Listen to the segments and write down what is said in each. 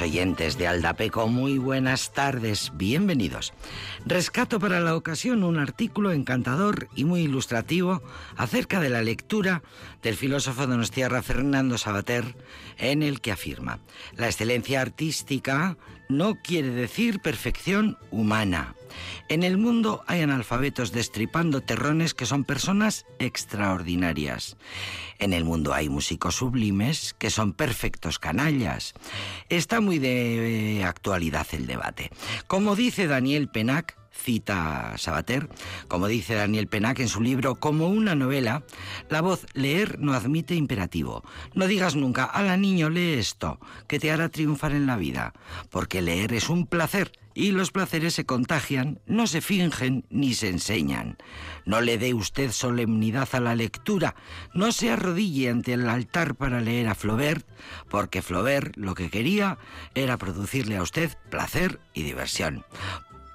Oyentes de Aldapeco, muy buenas tardes, bienvenidos. Rescato para la ocasión un artículo encantador y muy ilustrativo acerca de la lectura del filósofo donostiarra Fernando Sabater, en el que afirma, la excelencia artística no quiere decir perfección humana. En el mundo hay analfabetos destripando terrones que son personas extraordinarias. En el mundo hay músicos sublimes que son perfectos canallas. Está muy de actualidad el debate. Como dice Daniel Penac, cita Sabater, como dice Daniel Penac en su libro Como una novela, la voz leer no admite imperativo. No digas nunca, a la niño lee esto, que te hará triunfar en la vida, porque leer es un placer y los placeres se contagian, no se fingen ni se enseñan. No le dé usted solemnidad a la lectura, no se arrodille ante el altar para leer a Flaubert, porque Flaubert lo que quería era producirle a usted placer y diversión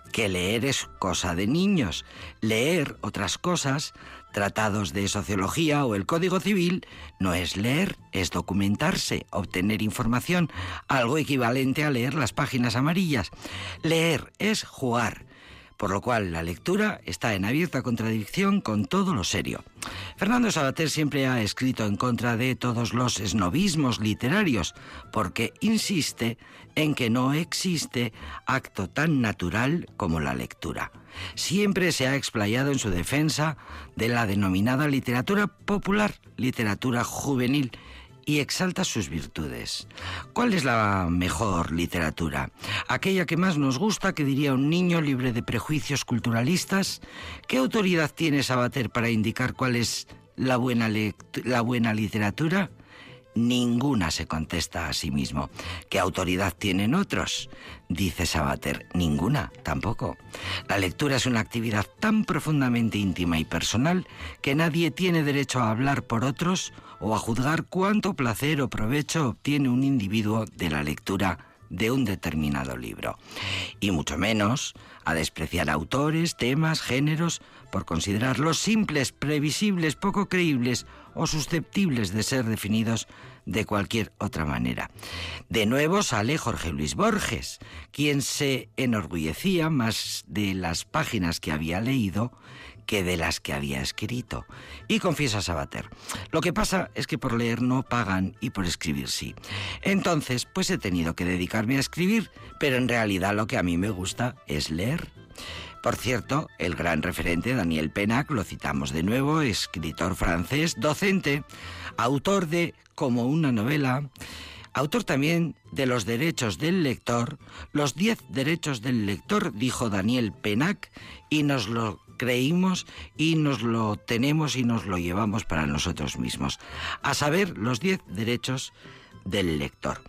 que leer es cosa de niños. Leer otras cosas, tratados de sociología o el Código Civil, no es leer, es documentarse, obtener información, algo equivalente a leer las páginas amarillas. Leer es jugar, por lo cual la lectura está en abierta contradicción con todo lo serio. Fernando Sabater siempre ha escrito en contra de todos los esnovismos literarios, porque insiste en que no existe acto tan natural como la lectura. Siempre se ha explayado en su defensa de la denominada literatura popular, literatura juvenil, y exalta sus virtudes. ¿Cuál es la mejor literatura? Aquella que más nos gusta, que diría un niño libre de prejuicios culturalistas. ¿Qué autoridad tiene Sabater para indicar cuál es la buena, la buena literatura? Ninguna se contesta a sí mismo. ¿Qué autoridad tienen otros? Dice Sabater, ninguna, tampoco. La lectura es una actividad tan profundamente íntima y personal que nadie tiene derecho a hablar por otros o a juzgar cuánto placer o provecho obtiene un individuo de la lectura de un determinado libro. Y mucho menos a despreciar autores, temas, géneros, por considerarlos simples, previsibles, poco creíbles o susceptibles de ser definidos de cualquier otra manera. De nuevo sale Jorge Luis Borges, quien se enorgullecía más de las páginas que había leído que de las que había escrito. Y confiesa Sabater, lo que pasa es que por leer no pagan y por escribir sí. Entonces, pues he tenido que dedicarme a escribir, pero en realidad lo que a mí me gusta es leer. Por cierto, el gran referente Daniel Penac, lo citamos de nuevo, escritor francés, docente, autor de Como una novela, autor también de Los derechos del lector, los diez derechos del lector, dijo Daniel Penac, y nos lo creímos y nos lo tenemos y nos lo llevamos para nosotros mismos. A saber, los diez derechos del lector.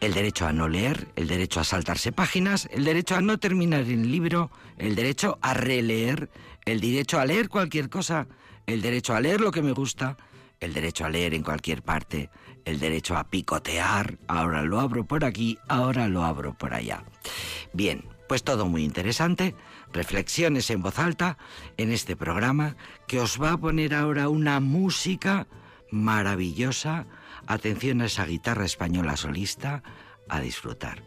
El derecho a no leer, el derecho a saltarse páginas, el derecho a no terminar el libro, el derecho a releer, el derecho a leer cualquier cosa, el derecho a leer lo que me gusta, el derecho a leer en cualquier parte, el derecho a picotear, ahora lo abro por aquí, ahora lo abro por allá. Bien, pues todo muy interesante, reflexiones en voz alta en este programa que os va a poner ahora una música maravillosa. Atención a esa guitarra española solista, a disfrutar.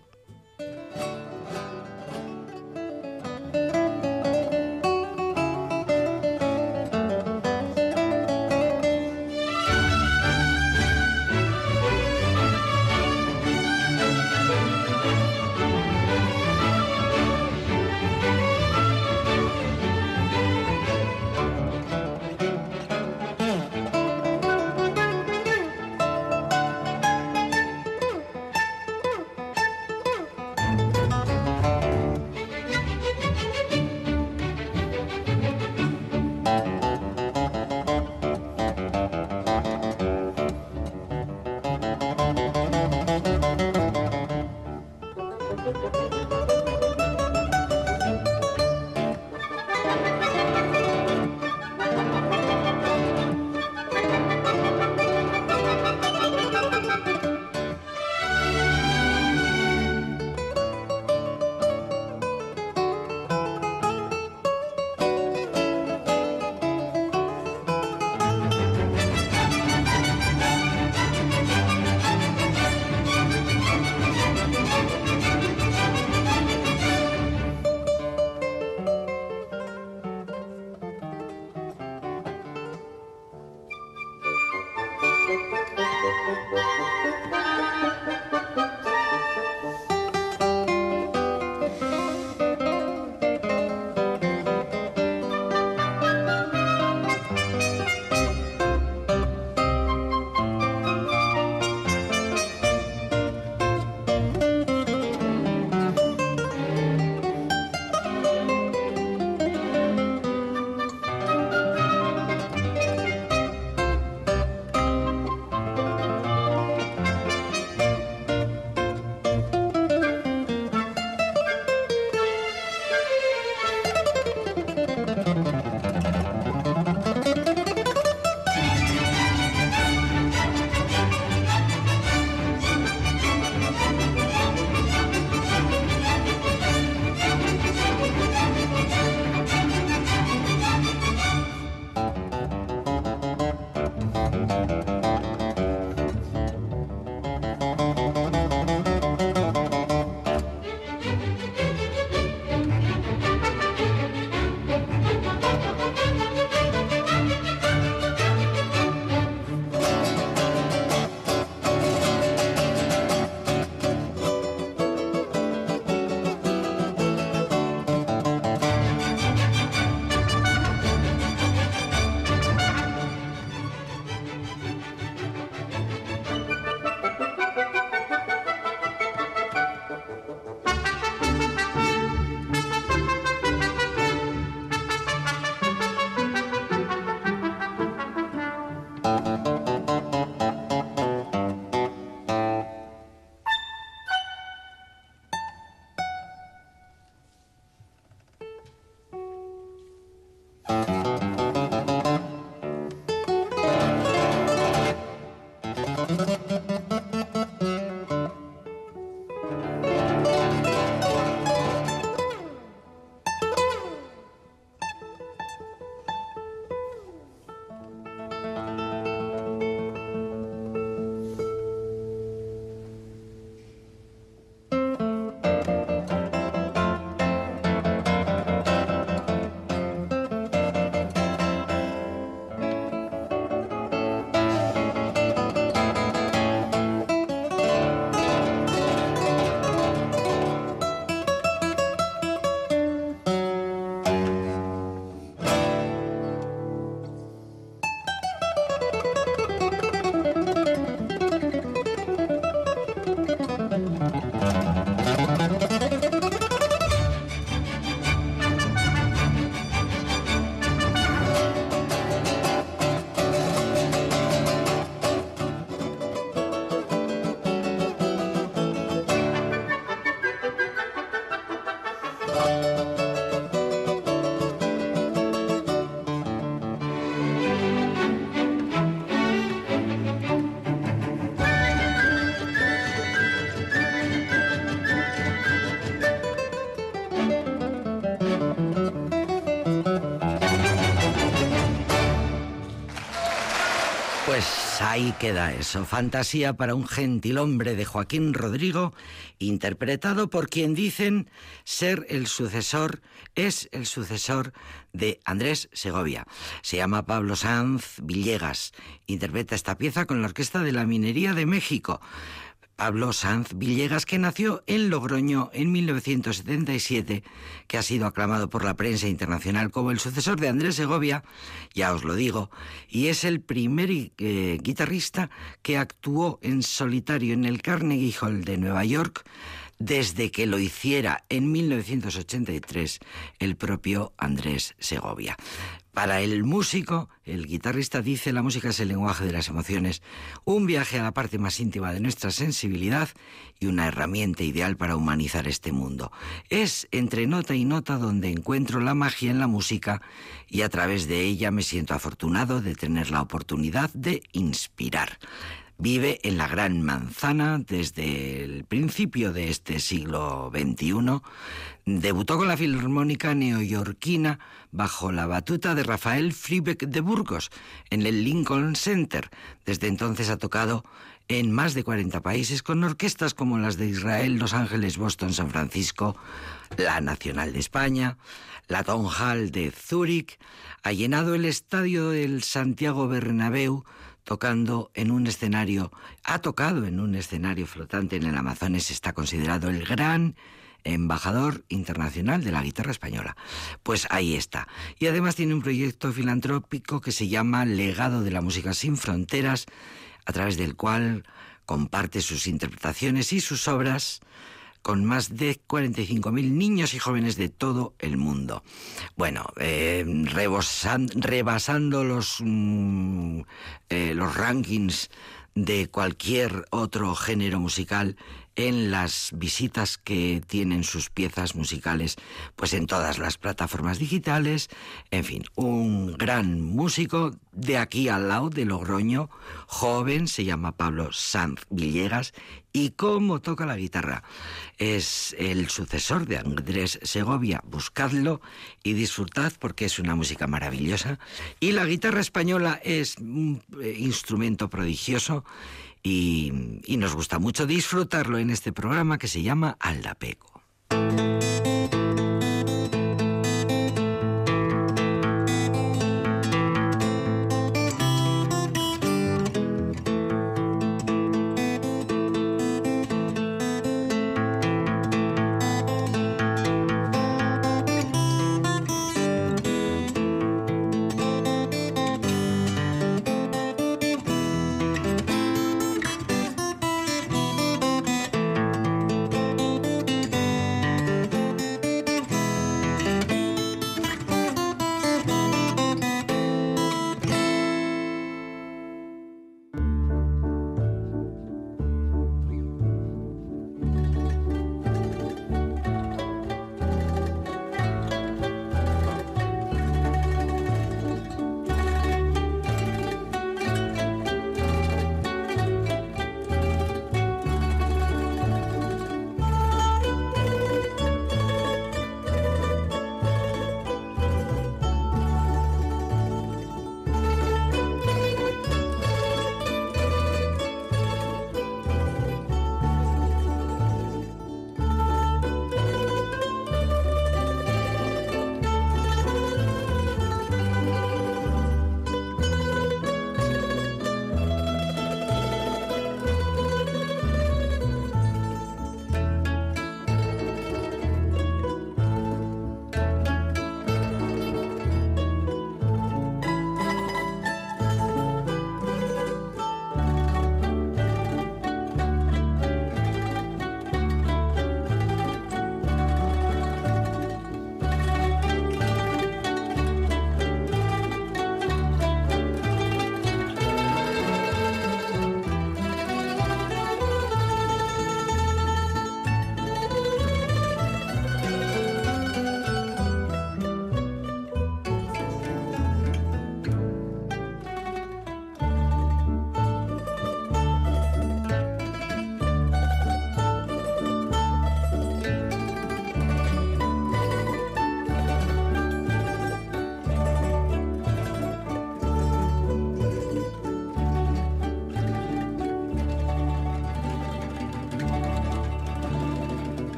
Ahí queda eso, fantasía para un gentil hombre de Joaquín Rodrigo, interpretado por quien dicen ser el sucesor, es el sucesor de Andrés Segovia. Se llama Pablo Sanz Villegas, interpreta esta pieza con la Orquesta de la Minería de México. Pablo Sanz Villegas, que nació en Logroño en 1977, que ha sido aclamado por la prensa internacional como el sucesor de Andrés Segovia, ya os lo digo, y es el primer eh, guitarrista que actuó en solitario en el Carnegie Hall de Nueva York desde que lo hiciera en 1983 el propio Andrés Segovia. Para el músico, el guitarrista dice la música es el lenguaje de las emociones, un viaje a la parte más íntima de nuestra sensibilidad y una herramienta ideal para humanizar este mundo. Es entre nota y nota donde encuentro la magia en la música y a través de ella me siento afortunado de tener la oportunidad de inspirar. Vive en la Gran Manzana desde el principio de este siglo XXI. Debutó con la Filarmónica Neoyorquina bajo la batuta de Rafael Fribeck de Burgos en el Lincoln Center. Desde entonces ha tocado en más de 40 países con orquestas como las de Israel, Los Ángeles, Boston, San Francisco, la Nacional de España, la Town Hall de Zúrich. Ha llenado el estadio del Santiago Bernabéu tocando en un escenario, ha tocado en un escenario flotante en el Amazonas, está considerado el gran embajador internacional de la guitarra española. Pues ahí está. Y además tiene un proyecto filantrópico que se llama Legado de la Música Sin Fronteras, a través del cual comparte sus interpretaciones y sus obras con más de 45.000 niños y jóvenes de todo el mundo. Bueno, eh, rebasando los, mm, eh, los rankings de cualquier otro género musical en las visitas que tienen sus piezas musicales, pues en todas las plataformas digitales, en fin, un gran músico de aquí al lado de Logroño, joven, se llama Pablo Sanz Villegas, y cómo toca la guitarra. Es el sucesor de Andrés Segovia, buscadlo y disfrutad porque es una música maravillosa, y la guitarra española es un eh, instrumento prodigioso y, nos gusta mucho disfrutarlo en este programa que se llama Aldapeco.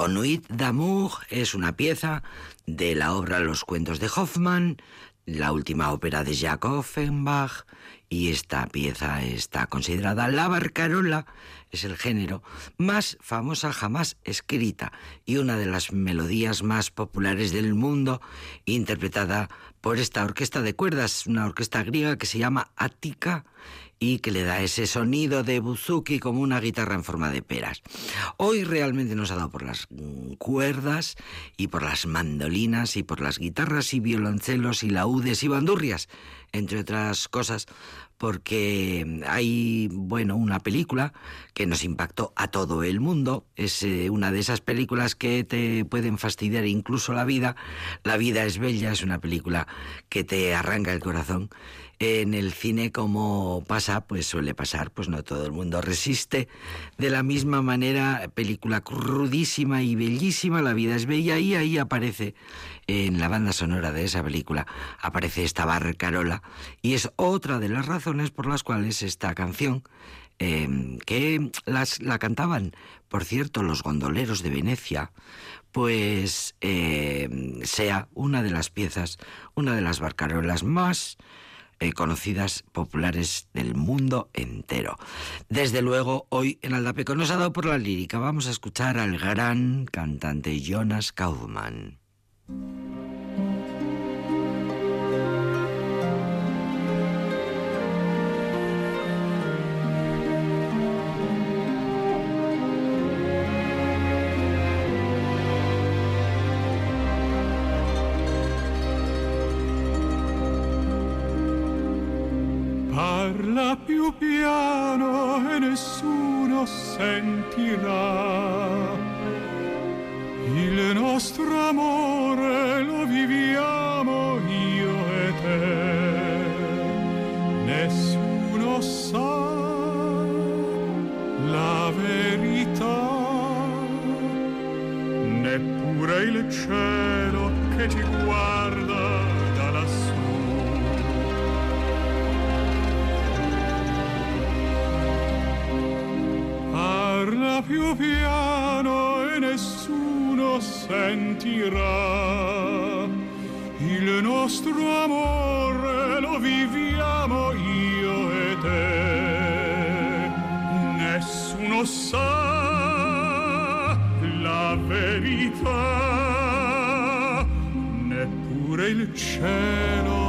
Nuit o Nuit d'amour es una pieza de la obra Los cuentos de Hoffmann, la última ópera de Jacques Offenbach, y esta pieza está considerada la barcarola, es el género más famosa jamás escrita y una de las melodías más populares del mundo, interpretada por esta orquesta de cuerdas, una orquesta griega que se llama Attica y que le da ese sonido de buzuki como una guitarra en forma de peras. Hoy realmente nos ha dado por las cuerdas y por las mandolinas y por las guitarras y violoncelos y laúdes y bandurrias, entre otras cosas, porque hay, bueno, una película que nos impactó a todo el mundo. Es eh, una de esas películas que te pueden fastidiar incluso la vida. La vida es bella, es una película que te arranca el corazón en el cine como pasa, pues suele pasar, pues no todo el mundo resiste. De la misma manera, película crudísima y bellísima, La vida es bella, y ahí aparece, en la banda sonora de esa película, aparece esta barcarola, y es otra de las razones por las cuales esta canción, em, que las, la cantaban, por cierto, los gondoleros de Venecia, pues em, sea una de las piezas, una de las barcarolas más eh, conocidas populares del mundo entero. Desde luego, hoy en Aldapeco nos ha dado por la lírica. Vamos a escuchar al gran cantante Jonas Kaufmann. Parla più piano e nessuno sentirà. Il nostro amore lo viviamo io e te. Nessuno sa la verità, neppure il cielo che ci guarda più piano e nessuno sentirà. Il nostro amore lo viviamo io e te. Nessuno sa la verità, neppure il cielo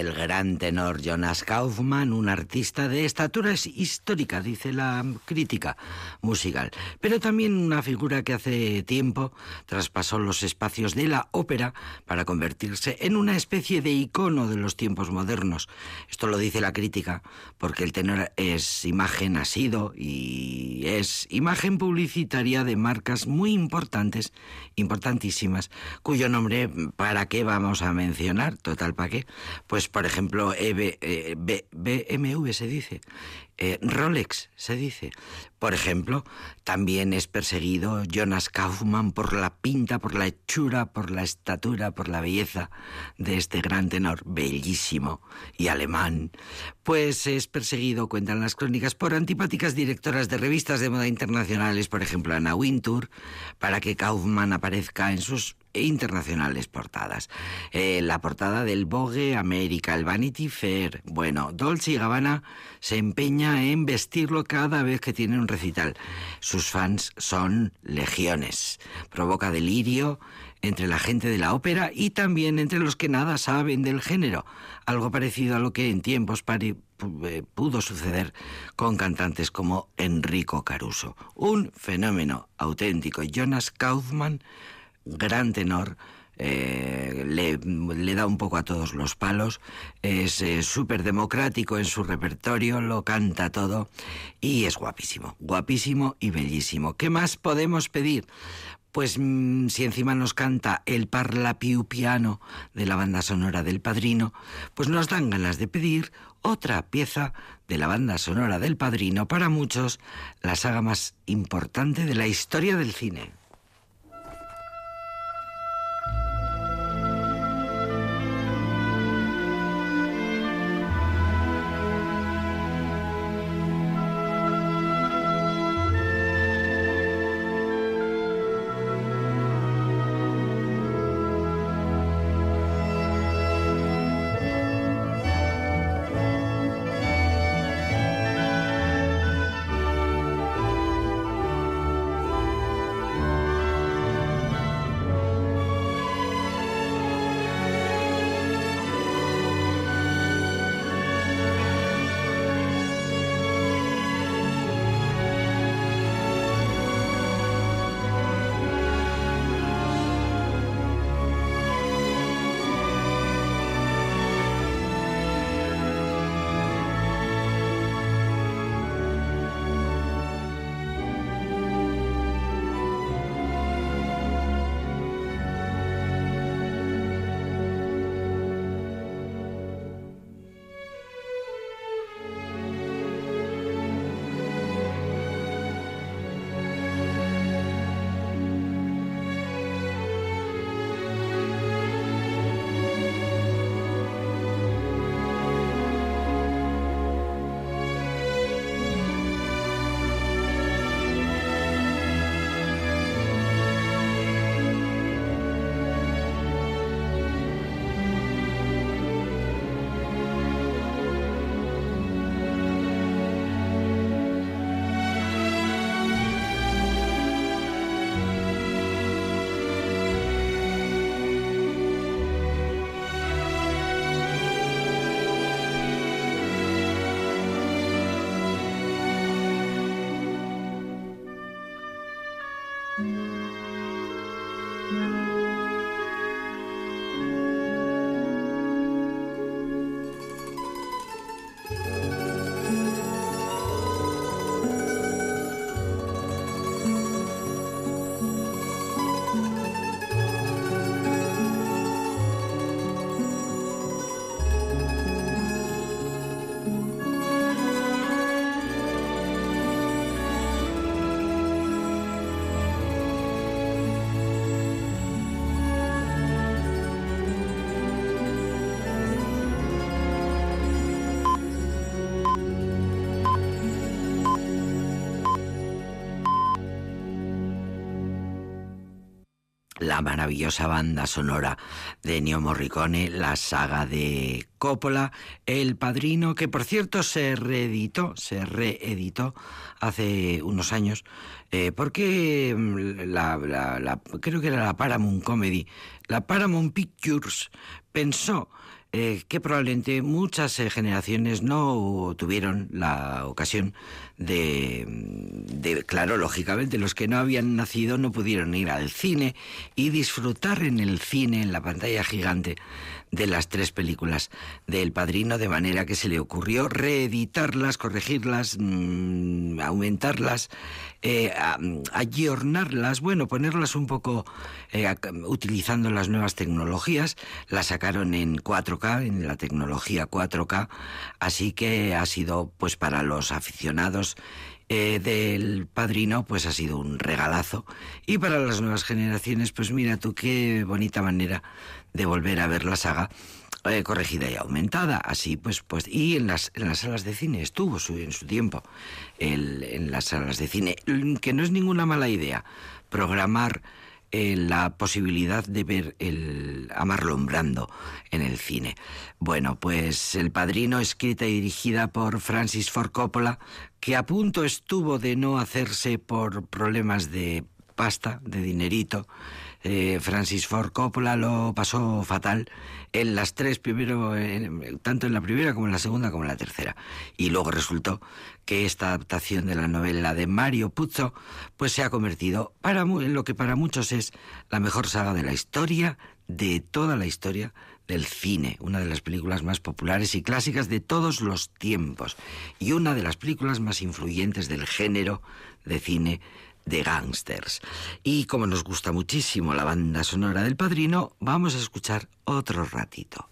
el gran tenor Jonas Kaufmann, un artista de estatura histórica, dice la crítica musical, pero también una figura que hace tiempo traspasó los espacios de la ópera para convertirse en una especie de icono de los tiempos modernos. Esto lo dice la crítica porque el tenor es imagen, ha sido y es imagen publicitaria de marcas muy importantes, importantísimas, cuyo nombre, ¿para qué vamos a mencionar? Total, ¿para qué? Pues, por ejemplo, eh, BMW se dice, eh, Rolex se dice. Por ejemplo, también es perseguido Jonas Kaufmann por la pinta, por la hechura, por la estatura, por la belleza de este gran tenor, bellísimo y alemán. Pues es perseguido, cuentan las crónicas, por antipáticas directoras de revistas de moda internacionales, por ejemplo Anna Wintour, para que Kaufmann aparezca en sus internacionales portadas. Eh, la portada del Vogue América, el Vanity Fair. Bueno, Dolce y Gabbana se empeña en vestirlo cada vez que tiene un recital. Sus fans son legiones. Provoca delirio entre la gente de la ópera y también entre los que nada saben del género, algo parecido a lo que en tiempos eh, pudo suceder con cantantes como Enrico Caruso. Un fenómeno auténtico. Jonas Kaufmann gran tenor, eh, le, da un poco a todos los palos, es eh, súper democrático en su repertorio, lo canta todo y es guapísimo, guapísimo y bellísimo. ¿Qué más podemos pedir? Pues mm, si encima nos canta el parlapiu piano de la banda sonora del Padrino, pues nos dan ganas de pedir otra pieza de la banda sonora del Padrino, para muchos la saga más importante de la historia del cine. La maravillosa banda sonora de Ennio Morricone, la saga de Coppola, El Padrino, que por cierto se reeditó, se reeditó hace unos años, eh, porque mm, la, creo que era la Paramount Comedy, la Paramount Pictures pensó eh, que probablemente muchas eh, generaciones no tuvieron la ocasión de, claro, lógicamente los que no habían nacido no pudieron ir al cine y disfrutar en el cine, en la pantalla gigante, de las tres películas del Padrino, de manera que se le ocurrió reeditarlas, corregirlas, mmm, aumentarlas, eh, ayornarlas, bueno, ponerlas un poco eh, utilizando las nuevas tecnologías. Las sacaron en 4K, en la tecnología 4K, así que ha sido, pues para los aficionados eh, del padrino, pues ha sido un regalazo. Y para las nuevas generaciones, pues mira tú qué bonita manera de volver a ver la saga. Eh, corregida y aumentada, así pues, pues y en las, en las salas de cine estuvo su, en su tiempo, en las salas de cine, que no es ninguna mala idea programar eh, la posibilidad de ver el a Brando en el cine. Bueno, pues El Padrino, escrita y dirigida por Francis Ford Coppola, que a punto estuvo de no hacerse por problemas de pasta, de dinerito. Eh, Francis Ford Coppola lo pasó fatal en las tres, primero, tanto en la primera como en la segunda como en la tercera. Y luego resultó que esta adaptación de la novela de Mario Puzo pues se ha convertido para, en lo que para muchos es la mejor saga de la historia, de toda la historia del cine, una de las películas más populares y clásicas de todos los tiempos y una de las películas más influyentes del género de cine de gangsters. Y como nos gusta muchísimo la banda sonora del padrino, vamos a escuchar otro ratito.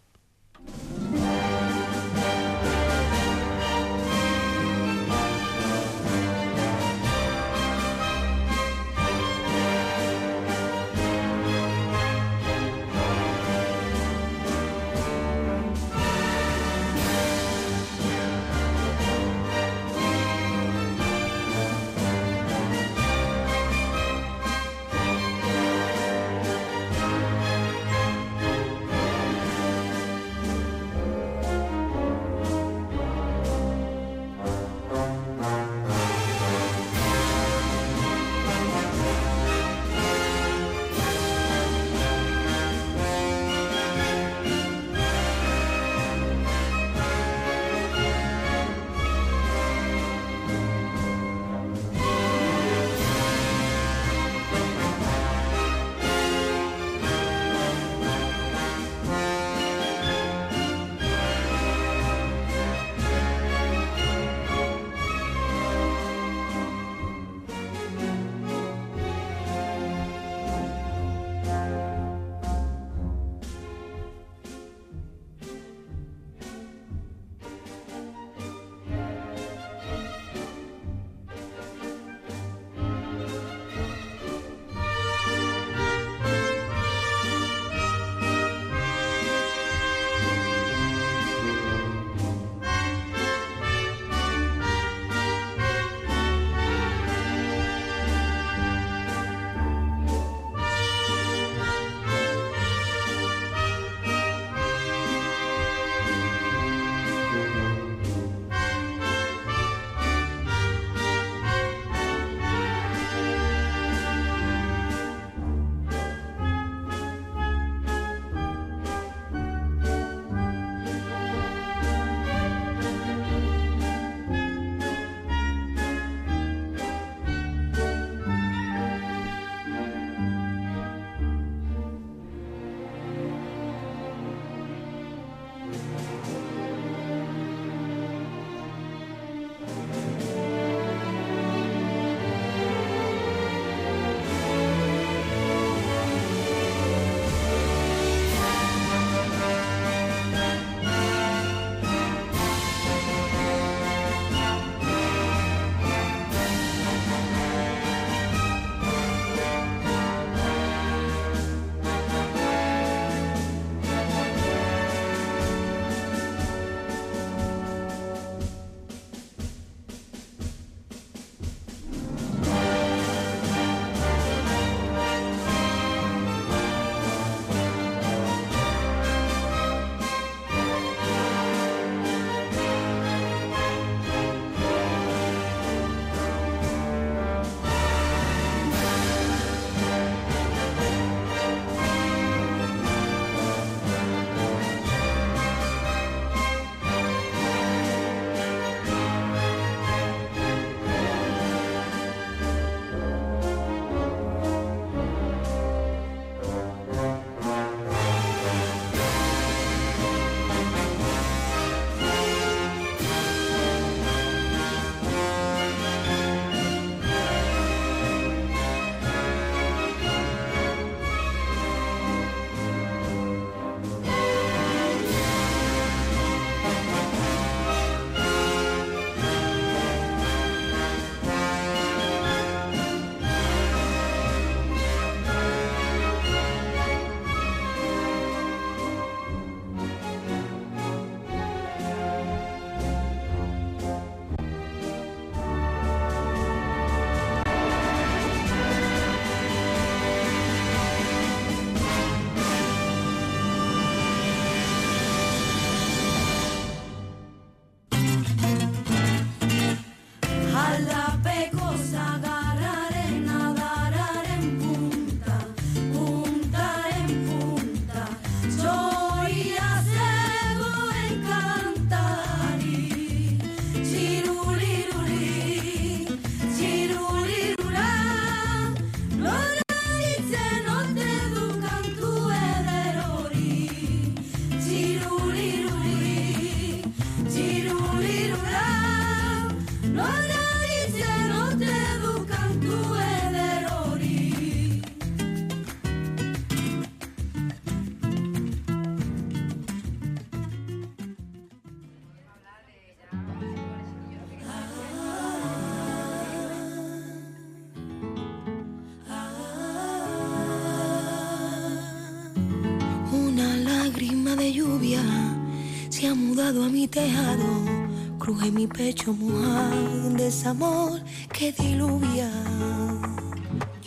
Cruje mi pecho mojado de amor que diluvia.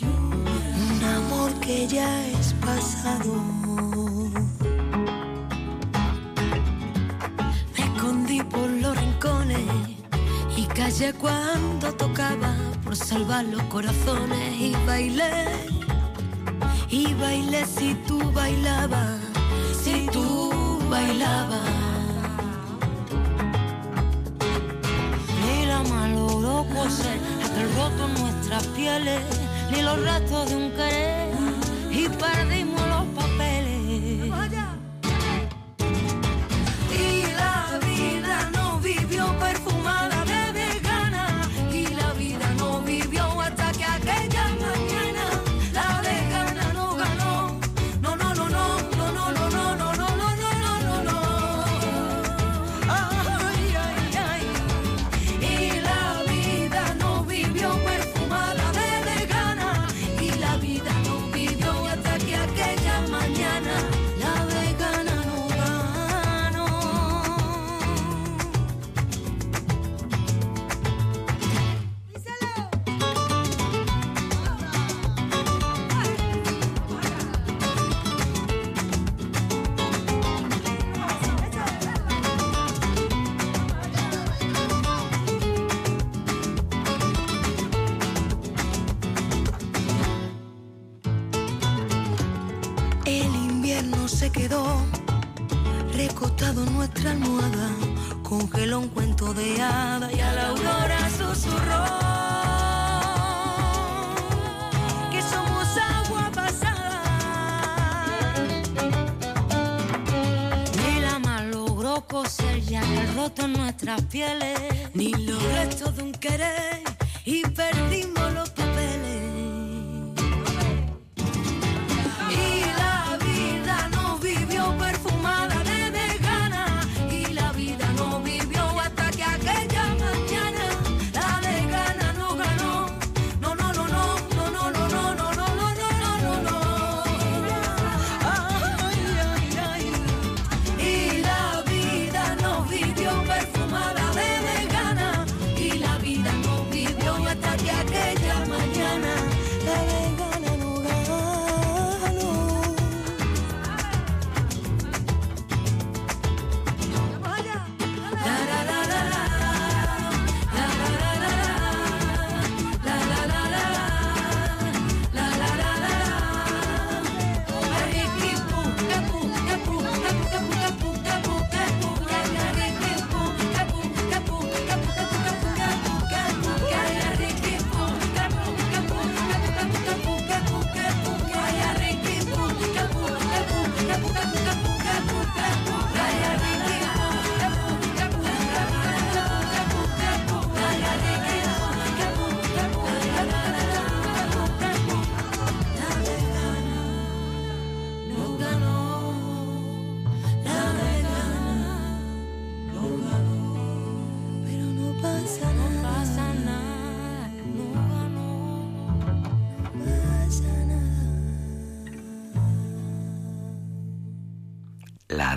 Un amor que ya es pasado. Me escondí por los rincones y callé cuando tocaba por salvar los corazones y bailé. Y bailé si tú bailabas, si tú bailabas. Hasta el roto en nuestras pieles, ni los restos de un querer, y perdimos Gana, que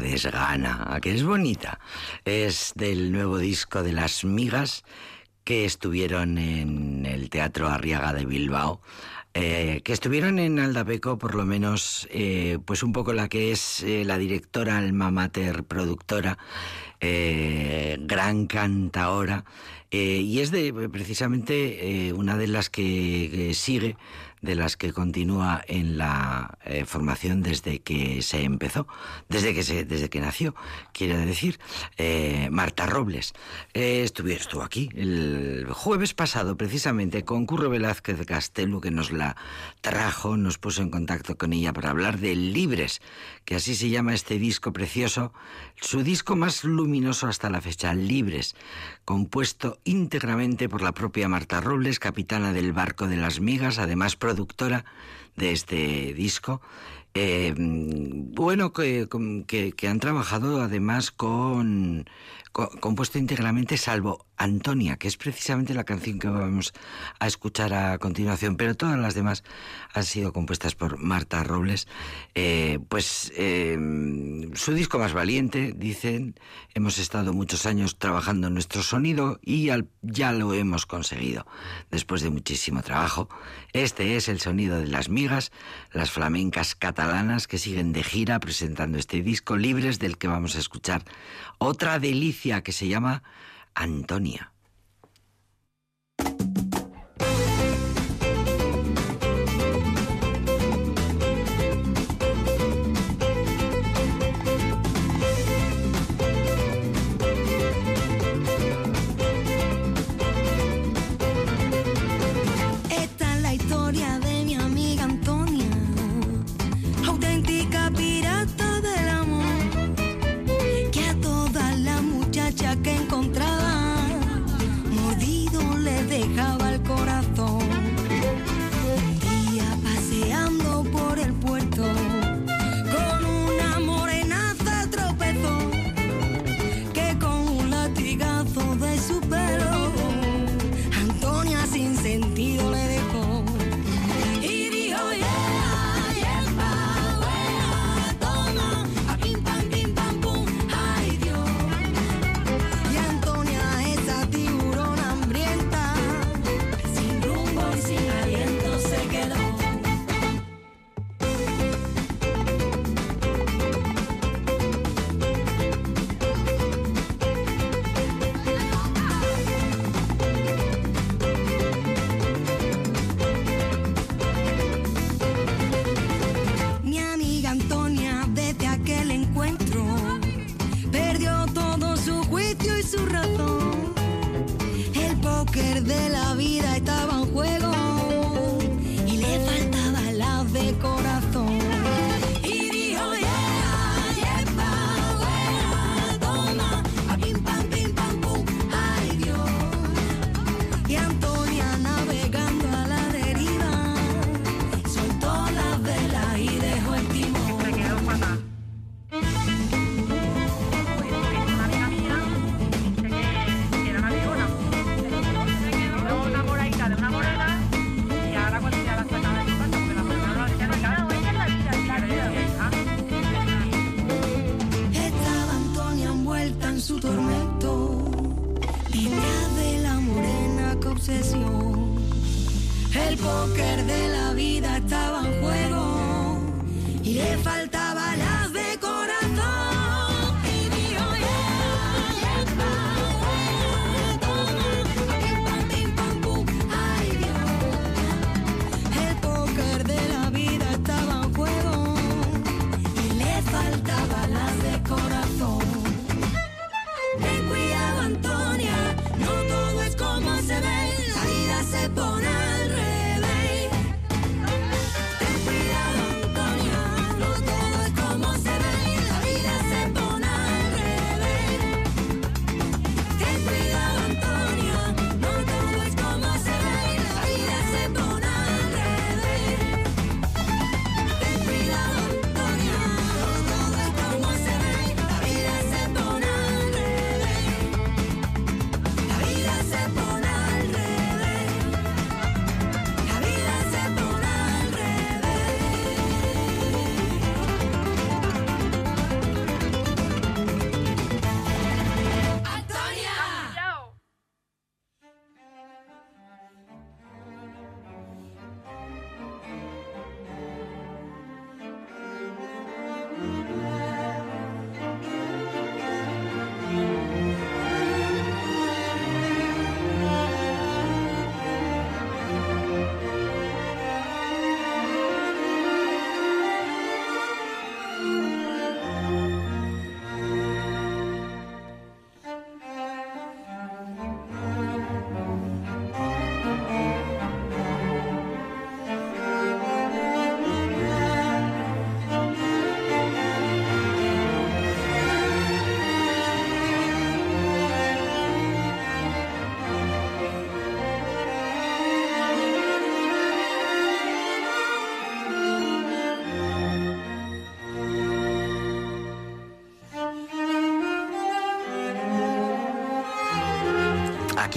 es bonita. Es del nuevo disco de Las Migas que estuvieron en el Teatro Arriaga de Bilbao. Eh, que estuvieron en Aldapeco, por lo menos, eh, pues un poco la que es eh, la directora alma mater productora, gran cantaora, y es de precisamente una de las que sigue de las que continúa en la eh, formación desde que se empezó, desde que, se, desde que nació, quiere decir, eh, Marta Robles. Eh, estuvo, aquí el jueves pasado, precisamente, con Curro Velázquez de Castelo, que nos la trajo, nos puso en contacto con ella para hablar de Libres, que así se llama este disco precioso, su disco más luminoso hasta la fecha, Libres, compuesto íntegramente por la propia Marta Robles, capitana del Barco de las Migas, además productora de este disco. Eh, bueno, que, que, han trabajado además con, compuesto íntegramente, salvo Antonia, que es precisamente la canción que vamos a escuchar a continuación, pero todas las demás han sido compuestas por Marta Robles. Eh, pues eh, su disco más valiente, dicen, hemos estado muchos años trabajando nuestro sonido y ya lo hemos conseguido. Después de muchísimo trabajo, este es el sonido de las migas, las flamencas catalanas que siguen de gira presentando este disco libres del que vamos a escuchar otra delicia que se llama Antonia.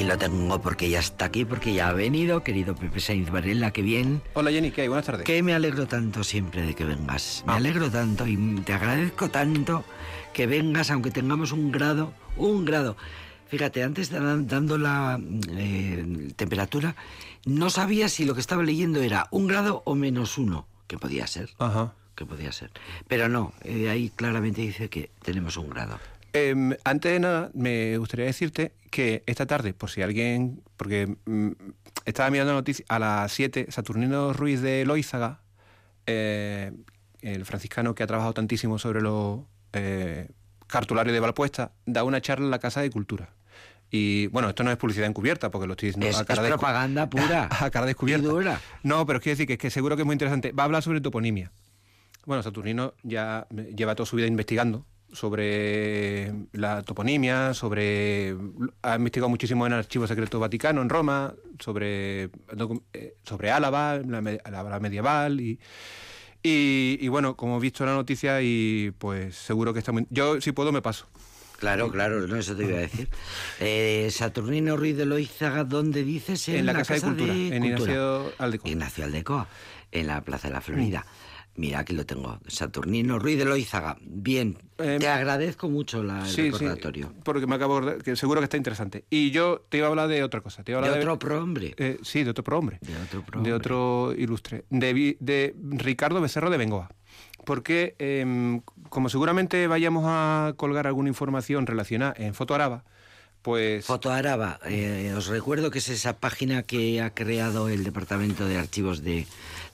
Lo tengo porque ya está aquí, porque ya ha venido, querido Pepe Sainz Varela, qué bien. Hola Jenny, ¿qué hay? Buenas tardes. Que me alegro tanto siempre de que vengas. Me Ah. alegro tanto y te agradezco tanto que vengas, aunque tengamos un grado, un grado. Fíjate, antes dando la eh, temperatura, no sabía si lo que estaba leyendo era un grado o menos uno, que podía ser, Ajá. que podía ser. Pero no, eh, ahí claramente dice que tenemos un grado. Em, antes de nada, me gustaría decirte que esta tarde, por si alguien. Porque mm, estaba mirando noticias a las 7, Saturnino Ruiz de Loízaga, eh, el franciscano que ha trabajado tantísimo sobre los eh, cartularios de Valpuesta, da una charla en la Casa de Cultura. Y bueno, esto no es publicidad encubierta, porque lo estoy diciendo es a cara es propaganda pura. a cara descubierta. Y dura. No, pero quiero decir que, es que seguro que es muy interesante. Va a hablar sobre toponimia. Bueno, Saturnino ya lleva toda su vida investigando sobre la toponimia, sobre ha investigado muchísimo en el Archivo Secreto Vaticano en Roma, sobre eh, sobre Álava, la, me- la- la medieval y, y y bueno, como he visto en la noticia y pues seguro que está muy yo si puedo me paso. Claro, claro, no, eso te iba a decir. Eh, Saturnino Ruiz de Loízaga, ¿dónde dices? En la Casa de Cultura, en Ignacio Aldecoa. Ignacio Aldecoa, en la Plaza de la Florida. Mira, aquí lo tengo. Saturnino Ruiz de Loízaga. Bien, Eh, te agradezco mucho la, el Sí, sí, recordatorio. porque me acabo de que seguro que está interesante. Y yo te iba a hablar de otra cosa, te iba a De otro prohombre. Eh, sí, de otro prohombre. De otro De prohombre. otro ilustre. De, de Ricardo Becerro de Bengoa. Porque, em, como seguramente vayamos a colgar alguna información relacionada en Foto Araba, pues... Foto Araba, eh, os recuerdo que es esa página que ha creado el Departamento de Archivos de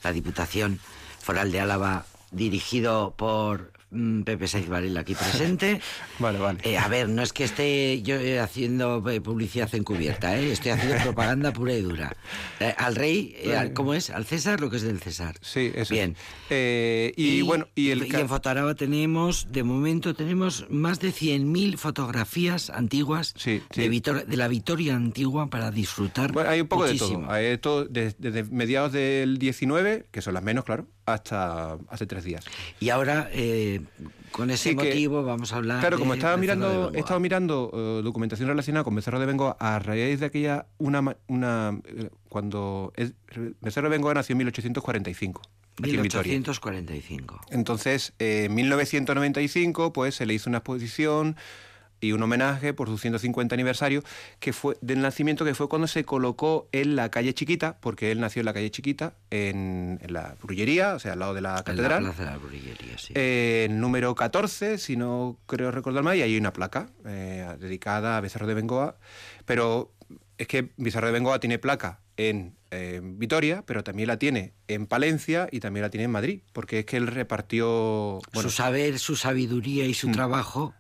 la Diputación Foral de Álava, dirigido por mm, Pepe Saiz Varela aquí presente. Vale, vale. Eh, a ver, no es que esté yo eh, haciendo eh, publicidad encubierta, ¿eh? estoy haciendo propaganda pura y dura. Eh, al rey, al- ¿cómo es? Al César lo que es del César. Sí, eso es. Bien. Eh, y, bueno, y el... ca- en Fotoaraba tenemos, de momento tenemos más de 100.000 fotografías antiguas Sí, sí. De, Vitor- de la Vitoria antigua para disfrutar Bueno, hay un poco muchísimo. de todo. Hay todo de- desde mediados del 19, que son las menos, claro, hasta hace tres días. Y ahora, eh, con ese Sí, que- motivo, vamos a hablar Claro, como estaba mirando, he estado mirando eh, documentación relacionada con Becerro de Bengoa a raíz de aquella una una eh, cuando es- Becerro de Bengoa nació en 1845 aquí en Vitoria. 1845. Entonces, eh, en 1995, pues se le hizo una exposición y un homenaje por su 150 aniversario que fue del nacimiento que fue cuando se colocó en la calle Chiquita, porque él nació en la calle Chiquita, en, en la Brullería, o sea, al lado de la En catedral. la Plaza de la Brillería, sí. Eh, número 14, si no creo recordar mal, y hay una placa eh, dedicada a Becerro de Bengoa. Pero es que Becerro de Bengoa tiene placa en eh, Vitoria, pero también la tiene en Palencia y también la tiene en Madrid, porque es que él repartió... Bueno, su saber, su sabiduría y su Mm. trabajo.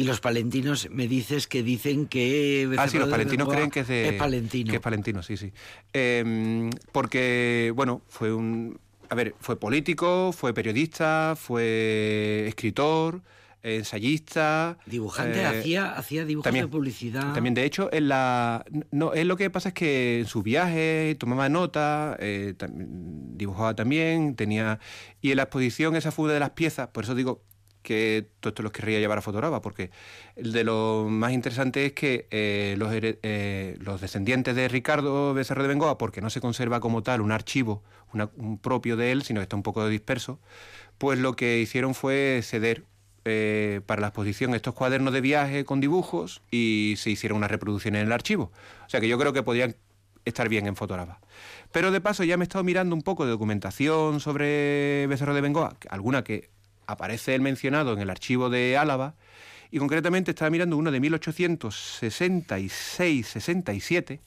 Y los palentinos me dices que dicen que... Ah, sí, los palentinos Bengoa creen que es de... Es palentino. Que es palentino, sí, sí. Eh, porque, bueno, fue un... A ver, fue político, fue periodista, fue escritor, ensayista... Dibujante, eh, hacía, hacía dibujos también, de publicidad. También, de hecho, en la. No, él lo que pasa es que en sus viajes tomaba nota, eh, tam- dibujaba también, tenía. Y en la exposición, esa fue una de las piezas, por eso digo que todo esto los querría llevar a Fotograma, porque de lo más interesante es que eh, los, eh, los descendientes de Ricardo Becerra de Bengoa, porque no se conserva como tal un archivo una- un propio de él, sino que está un poco disperso, pues lo que hicieron fue ceder eh, para la exposición estos cuadernos de viaje con dibujos y se hicieron unas reproducciones en el archivo. O sea que yo creo que podían estar bien en Fotograma. Pero de paso ya me he estado mirando un poco de documentación sobre Becerro de Bengoa, alguna que aparece él mencionado en el archivo de Álava, y concretamente estaba mirando uno de 1866-67,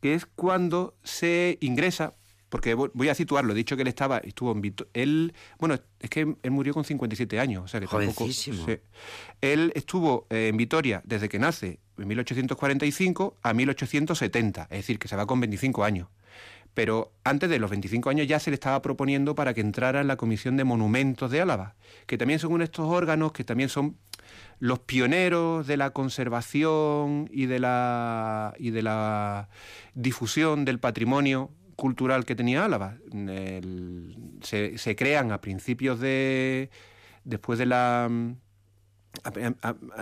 que es cuando se ingresa, porque vo- voy a situarlo, he dicho que él estaba, estuvo en Vito- él, bueno, es que él murió con 57 años, o sea que tampoco... Él estuvo eh, en Vitoria desde que nace, en 1845 a 1870, es decir, que se va con 25 años. Pero antes de los 25 años ya se le estaba proponiendo para que entrara en la Comisión de Monumentos de Álava, que también son uno de estos órganos que también son los pioneros de la conservación y de la, y de la difusión del patrimonio cultural que tenía Álava. Se, se crean a principios de... después de la en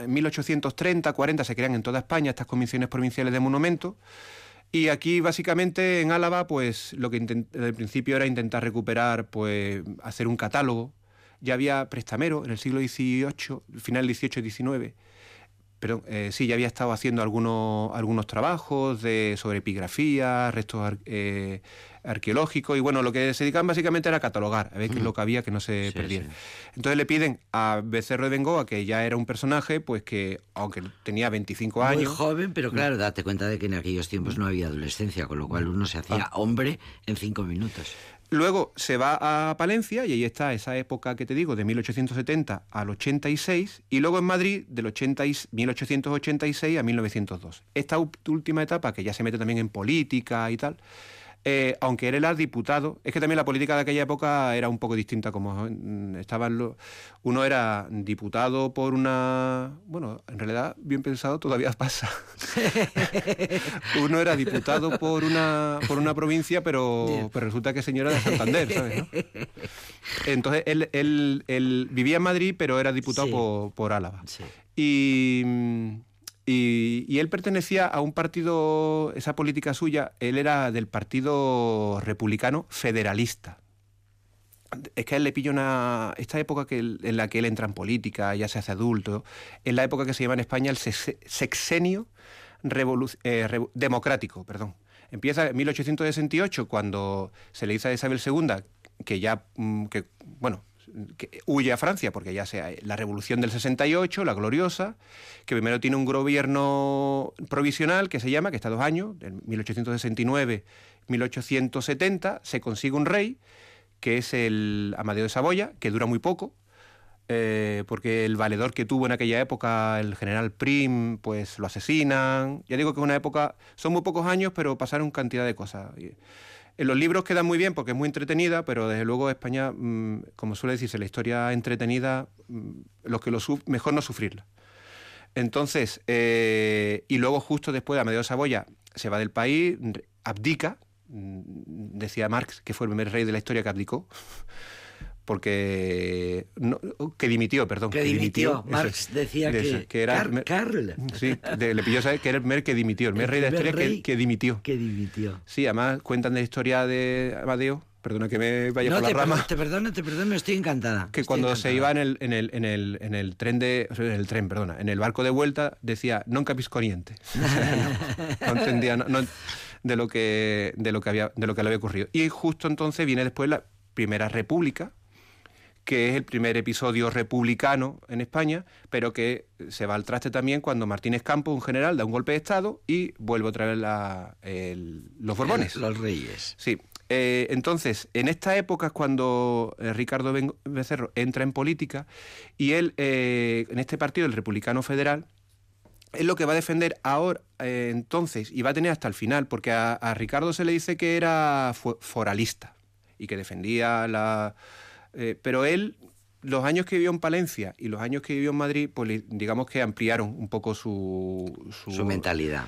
1830, 40 se crean en toda España estas comisiones provinciales de monumentos. Y aquí, básicamente, en Álava, pues lo que desde el principio era intentar recuperar, pues hacer un catálogo. Ya había prestamero en el siglo XVIII, final XVIII y XIX, pero sí, ya había estado haciendo algunos, algunos trabajos de, sobre epigrafía, restos eh, arqueológicos, y bueno, lo que se dedicaban básicamente era catalogar, a ver qué es lo que había que no se perdiera. Entonces le piden a Becerro de Bengoa, que ya era un personaje, pues que, aunque tenía 25 años... Muy joven, pero claro, date cuenta de que en aquellos tiempos no había adolescencia, con lo cual uno se hacía ah. hombre en cinco minutos. Luego se va a Palencia y ahí está esa época que te digo, de 1870 al 86, y luego en Madrid del 80 1886 a 1902. Esta última etapa, que ya se mete también en política y tal, eh, aunque él era diputado, es que también la política de aquella época era un poco distinta, como estaban los... Uno era diputado por una... Bueno, en realidad, bien pensado, todavía pasa. Uno era diputado por una, por una provincia, pero, pero resulta que señora de Santander, ¿sabes? Entonces, él, él, vivía en Madrid, pero era diputado por, por Álava. Y y, él pertenecía a un partido, esa política suya, él era del Partido Republicano Federalista. Es que él le pilla una. Esta época en la que él entra en política, ya se hace adulto, es la época que se llama en España el sexenio eh, democrático. Perdón. Empieza en 1868, cuando se le dice a Isabel II que ya. Mm, que, bueno, que huye a Francia, porque ya sea la revolución del 68, la gloriosa, que primero tiene un gobierno provisional que se llama, que está dos años, en 1869-1870, se consigue un rey, que es el Amadeo de Saboya, que dura muy poco, eh, porque el valedor que tuvo en aquella época, el general Prim, pues lo asesinan. Ya digo que es una época, son muy pocos años, pero pasaron cantidad de cosas. En los libros quedan muy bien porque es muy entretenida, pero desde luego España, mm, como suele decirse, la historia entretenida, mm, lo que lo mejor no sufrirla. Entonces, eh, y luego justo después, de Amadeo Saboya se va del país, abdica, mm, decía Marx que fue el primer rey de la historia que abdicó, porque que dimitió, perdón. Que, dimitió. Marx decía que, era Carl. Sí, le pidió saber que era el primer que dimitió, el primer rey de la historia que, dimitió. Que dimitió. Sí, además cuentan de la historia de Amadeo. Perdona que me vaya por la rama. Te perdono, te perdono, estoy encantada. Que cuando se iba en el, en el, en el, en el tren de. en el tren, perdona, en el barco de vuelta decía non capisconiente. no, entendía de lo que de lo que había de lo que le había ocurrido. Y justo entonces viene después la Primera República, que es el primer episodio republicano en España, pero que se va al traste también cuando Martínez Campos, un general, da un golpe de Estado y vuelve otra vez la, los Borbones. Los reyes. Sí. Eh, entonces, en esta época es cuando eh, Ricardo Becerro entra en política y él, eh, en este partido, el Republicano Federal, es lo que va a defender ahora, entonces, y va a tener hasta el final, porque a Ricardo se le dice que era foralista y que defendía la eh, pero él, los años que vivió en Palencia y los años que vivió en Madrid, pues digamos que ampliaron un poco su... Su, mentalidad.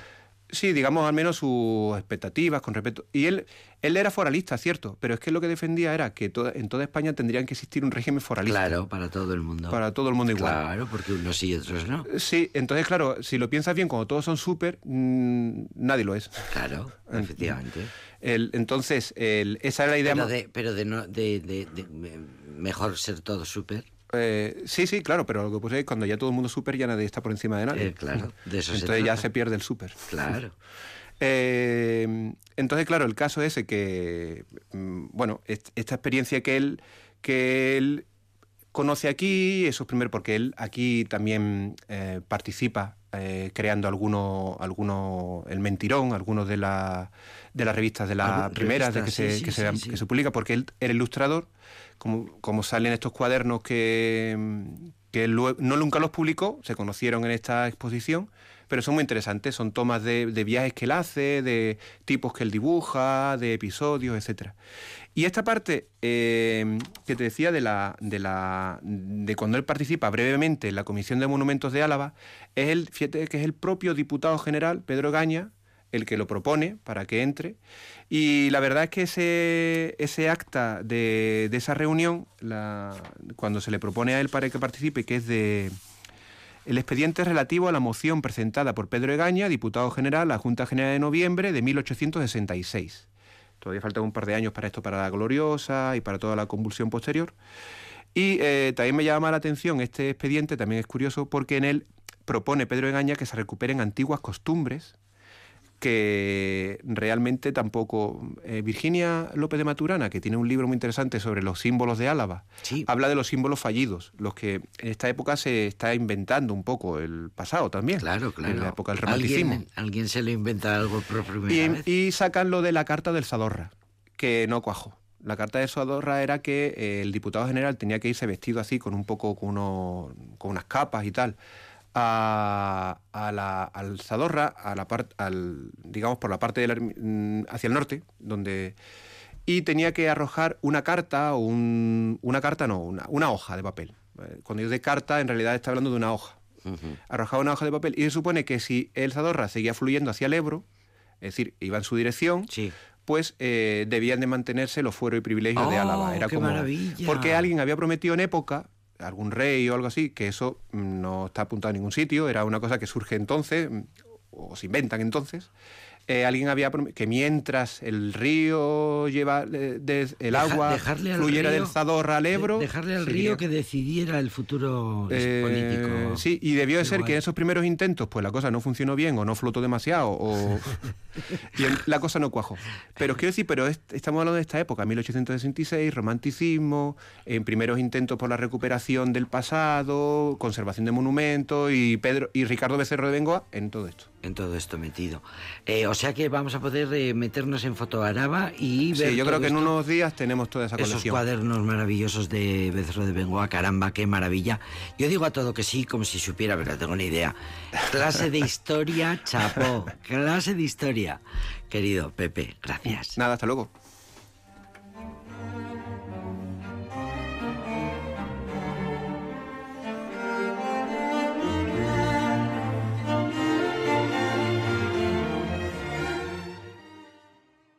Sí, digamos al menos sus expectativas con respecto... Y él, él era foralista, cierto, pero es que lo que defendía era que en toda España tendrían que existir un régimen foralista. Claro, para todo el mundo. Para todo el mundo igual. Claro, porque unos sí y otros no. Sí, entonces claro, si lo piensas bien, cuando todos son súper, mm, nadie lo es. Claro, efectivamente entonces, esa era la idea. Pero de, no, de, mejor ser todo súper. Eh, sí, sí, claro, pero lo que pasa es que cuando ya todo el mundo es súper, ya nadie está por encima de nadie. Eh, claro, de eso Entonces ya se pierde el súper. Claro. Eh, entonces, claro, el caso ese que, mm, bueno, esta experiencia que él, que él conoce aquí, eso es primero porque él aquí también participa creando alguno, alguno, el mentirón, algunos de las de las revistas de las primeras de que, se, que, se, publica, porque él era ilustrador, como, salen estos cuadernos que, que él no nunca los publicó, se conocieron en esta exposición, pero son muy interesantes, son tomas de, viajes que él hace, de tipos que él dibuja, de episodios, etcétera. Y esta parte eh, que te decía de, la, de, la, de cuando él participa brevemente en la Comisión de Monumentos de Álava, es el, fíjate que es el propio diputado general, Pedro Gaña, el que lo propone para que entre. Y la verdad es que ese, acta de, esa reunión, cuando se le propone a él para que participe, que es de, El expediente es relativo a la moción presentada por Pedro Egaña, diputado general a la Junta General de Noviembre de 1866. Todavía faltan un par de años para esto, para la gloriosa y para toda la convulsión posterior. Y eh, también me llama la atención este expediente, también es curioso, porque en él propone Pedro Egaña que se recuperen antiguas costumbres que realmente tampoco. Eh, Virginia López de Maturana, que tiene un libro muy interesante sobre los símbolos de Álava, habla de los símbolos fallidos, los que en esta época se está inventando un poco el pasado también. Claro, claro. En la época del romanticismo. Alguien, se le inventa algo por primera y, y sacan lo de la carta del Sadorra, que no cuajó. La carta de Sadorra era que eh, el diputado general tenía que irse vestido así, con un poco, con, uno, con unas capas y tal, a, la, al Zadorra, a la parte, al, digamos por la parte mm, hacia el norte, donde y tenía que arrojar una carta o un, una carta no, una, una hoja de papel. Eh, cuando dice carta, en realidad está hablando de una hoja. Arrojaba una hoja de papel y se supone que si el Zadorra seguía fluyendo hacia el Ebro, es decir, iba en su dirección, pues eh, debían de mantenerse los fueros y privilegios de Álava. Oh, Era qué maravilla. porque alguien había prometido en época algún rey o algo así, que eso no está apuntado en ningún sitio, era una cosa que surge entonces, o se inventan entonces, eh, alguien había que mientras el río lleva eh, el agua fluyera del Zadorra al Ebro dejarle al río que decidiera el futuro eh, político sí y debió de ser que en esos primeros intentos pues la cosa no funcionó bien o no flotó demasiado o y la cosa no cuajó. Pero quiero decir pero estamos hablando de esta época 1866 romanticismo en primeros intentos por la recuperación del pasado conservación de monumentos y Pedro y Ricardo Becerro de Bengoa en todo esto en todo esto metido. Eh, o sea que vamos a poder eh, meternos en Fotoaraba y ver. Sí, yo creo que en unos días tenemos toda esa colección. Esos cuadernos maravillosos de Becerro de Bengoa, caramba, qué maravilla. Yo digo a todo que sí, como si supiera, pero no tengo ni idea. Clase de historia, chapo. Clase de historia. Querido Pepe, gracias. Nada, hasta luego.